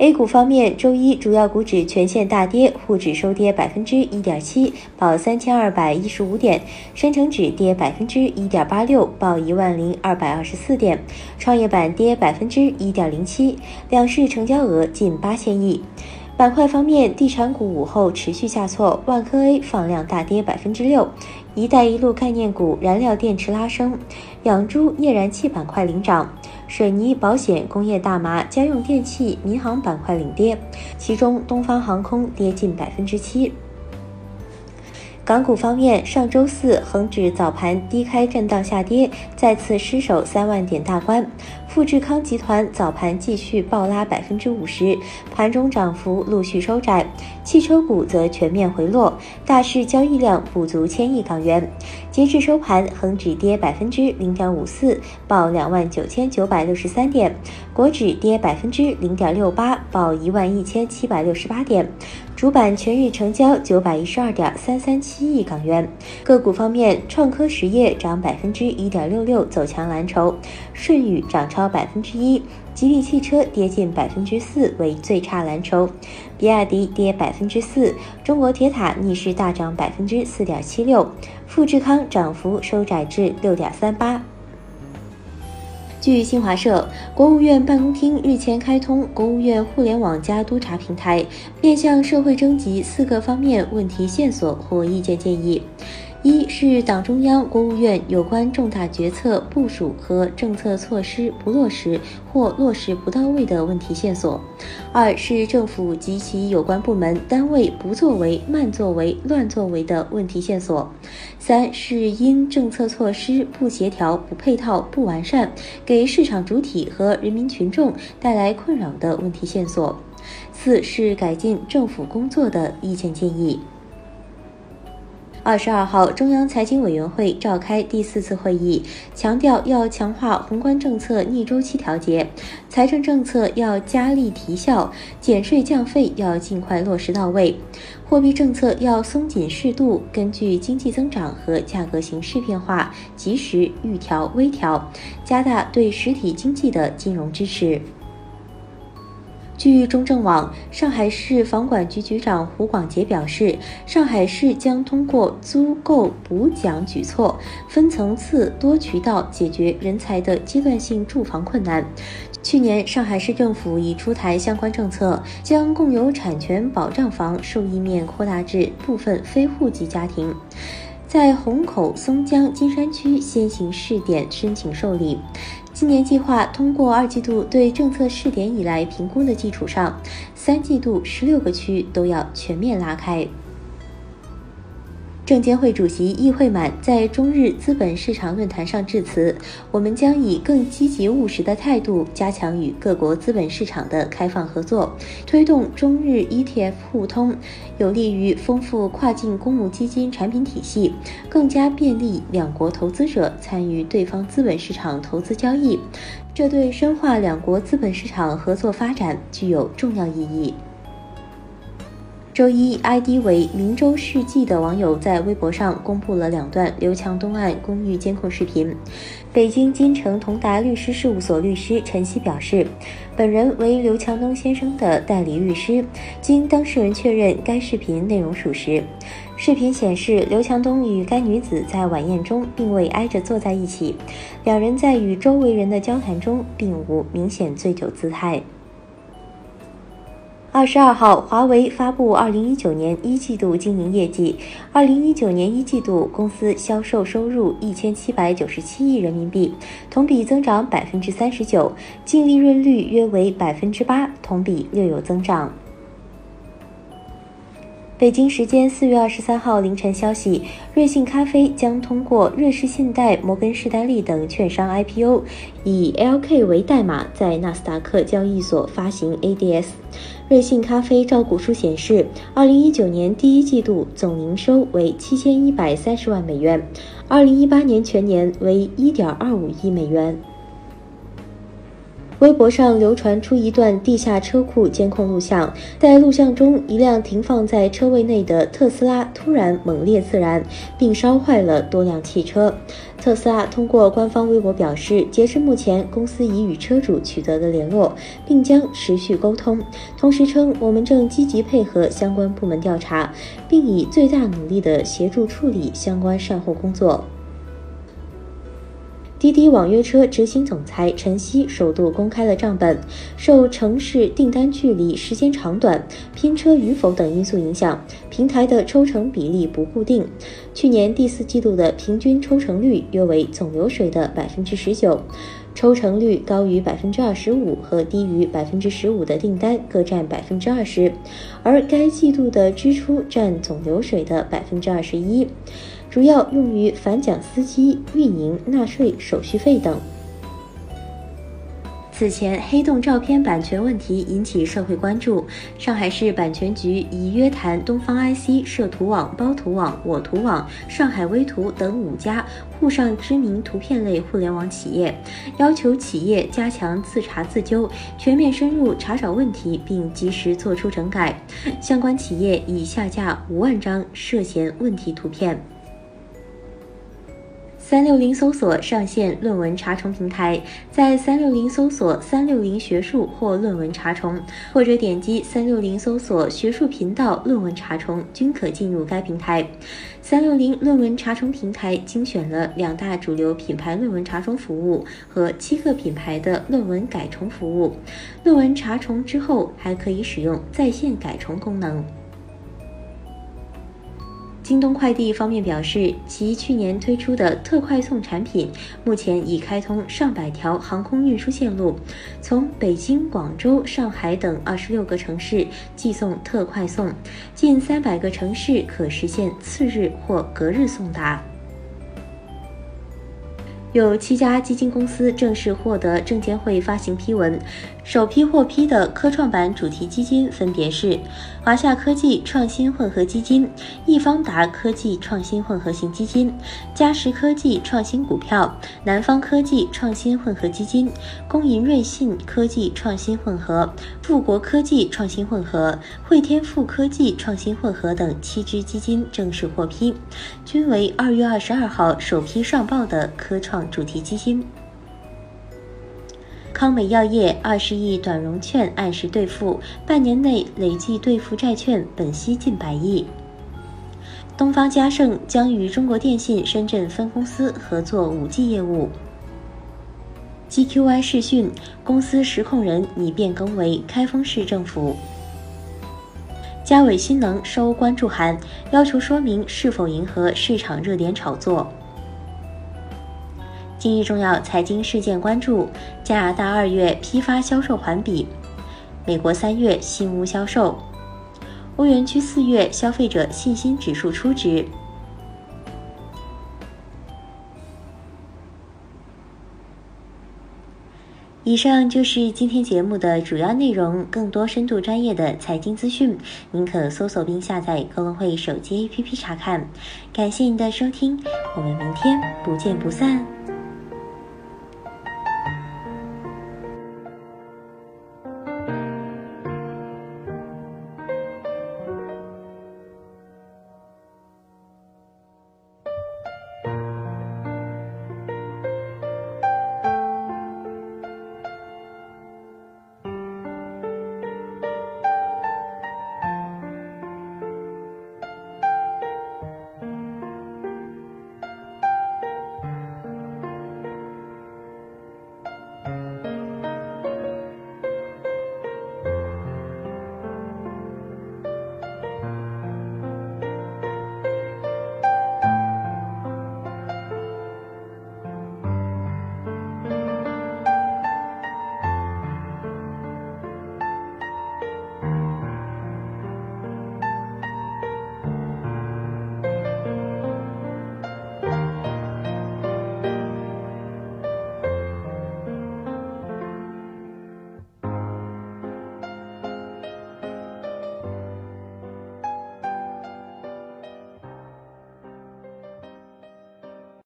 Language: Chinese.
A 股方面，周一主要股指全线大跌，沪指收跌百分之一点七，报三千二百一十五点；深成指跌百分之一点八六，报一万零二百二十四点；创业板跌百分之一点零七，两市成交额近八千亿。板块方面，地产股午后持续下挫，万科 A 放量大跌百分之六，一带一路概念股、燃料电池拉升，养猪、页燃气板块领涨。水泥、保险、工业大麻、家用电器、民航板块领跌，其中东方航空跌近百分之七。港股方面，上周四恒指早盘低开震荡下跌，再次失守三万点大关。富士康集团早盘继续暴拉百分之五十，盘中涨幅陆续收窄。汽车股则全面回落，大市交易量不足千亿港元。截至收盘，恒指跌百分之零点五四，报两万九千九百六十三点；国指跌百分之零点六八，报一万一千七百六十八点。主板全日成交九百一十二点三三七亿港元。个股方面，创科实业涨百分之一点六六，走强蓝筹；舜宇涨超百分之一，吉利汽车跌近百分之四，为最差蓝筹；比亚迪跌百分之四，中国铁塔逆势大涨百分之四点七六，富士康涨幅收窄至六点三八。据新华社，国务院办公厅日前开通国务院互联网加督查平台，面向社会征集四个方面问题线索或意见建议。一是党中央、国务院有关重大决策部署和政策措施不落实或落实不到位的问题线索；二是政府及其有关部门单位不作为、慢作为、乱作为的问题线索；三是因政策措施不协调、不配套、不完善，给市场主体和人民群众带来困扰的问题线索；四是改进政府工作的意见建议。二十二号，中央财经委员会召开第四次会议，强调要强化宏观政策逆周期调节，财政政策要加力提效，减税降费要尽快落实到位，货币政策要松紧适度，根据经济增长和价格形势变化，及时预调微调，加大对实体经济的金融支持。据中证网，上海市房管局局长胡广杰表示，上海市将通过租购补奖举措，分层次、多渠道解决人才的阶段性住房困难。去年，上海市政府已出台相关政策，将共有产权保障房受益面扩大至部分非户籍家庭。在虹口、松江、金山区先行试点申请受理。今年计划通过二季度对政策试点以来评估的基础上，三季度十六个区都要全面拉开。证监会主席易会满在中日资本市场论坛上致辞：“我们将以更积极务实的态度，加强与各国资本市场的开放合作，推动中日 ETF 互通，有利于丰富跨境公募基金产品体系，更加便利两国投资者参与对方资本市场投资交易。这对深化两国资本市场合作发展具有重要意义。”周一，ID 为“明州世纪”的网友在微博上公布了两段刘强东案公寓监控视频。北京金城同达律师事务所律师陈曦表示，本人为刘强东先生的代理律师，经当事人确认，该视频内容属实。视频显示，刘强东与该女子在晚宴中并未挨着坐在一起，两人在与周围人的交谈中并无明显醉酒姿态。二十二号，华为发布二零一九年一季度经营业绩。二零一九年一季度，公司销售收入一千七百九十七亿人民币，同比增长百分之三十九，净利润率约为百分之八，同比略有增长。北京时间四月二十三号凌晨消息，瑞幸咖啡将通过瑞士信贷、摩根士丹利等券商 IPO，以 LK 为代码，在纳斯达克交易所发行 ADS。瑞幸咖啡招股书显示，二零一九年第一季度总营收为七千一百三十万美元，二零一八年全年为一点二五亿美元。微博上流传出一段地下车库监控录像，在录像中，一辆停放在车位内的特斯拉突然猛烈自燃，并烧坏了多辆汽车。特斯拉通过官方微博表示，截至目前，公司已与车主取得了联络，并将持续沟通。同时称，我们正积极配合相关部门调查，并以最大努力地协助处理相关善后工作。滴滴网约车执行总裁陈曦首度公开了账本。受城市订单距离、时间长短、拼车与否等因素影响，平台的抽成比例不固定。去年第四季度的平均抽成率约为总流水的百分之十九，抽成率高于百分之二十五和低于百分之十五的订单各占百分之二十，而该季度的支出占总流水的百分之二十一。主要用于返奖司机、运营、纳税、手续费等。此前，黑洞照片版权问题引起社会关注。上海市版权局已约谈东方 IC、摄图网、包图网、我图网、上海微图等五家沪上知名图片类互联网企业，要求企业加强自查自纠，全面深入查找问题，并及时作出整改。相关企业已下架五万张涉嫌问题图片。三六零搜索上线论文查重平台，在三六零搜索“三六零学术”或“论文查重”，或者点击三六零搜索“学术频道论文查重”，均可进入该平台。三六零论文查重平台精选了两大主流品牌论文查重服务和七个品牌的论文改重服务。论文查重之后，还可以使用在线改重功能。京东快递方面表示，其去年推出的特快送产品，目前已开通上百条航空运输线路，从北京、广州、上海等二十六个城市寄送特快送，近三百个城市可实现次日或隔日送达。有七家基金公司正式获得证监会发行批文。首批获批的科创板主题基金分别是华夏科技创新混合基金、易方达科技创新混合型基金、嘉实科技创新股票、南方科技创新混合基金、工银瑞信科技创新混合、富国科技创新混合、汇添富科技创新混合等七只基金正式获批，均为二月二十二号首批上报的科创主题基金。康美药业二十亿短融券按时兑付，半年内累计兑付债券本息近百亿。东方嘉盛将与中国电信深圳分公司合作五 G 业务。GQY 视讯公司实控人拟变更为开封市政府。嘉伟新能收关注函，要求说明是否迎合市场热点炒作。今日重要财经事件关注：加拿大二月批发销售环比，美国三月新屋销售，欧元区四月消费者信心指数初值。以上就是今天节目的主要内容。更多深度专业的财经资讯，您可搜索并下载高隆汇手机 APP 查看。感谢您的收听，我们明天不见不散。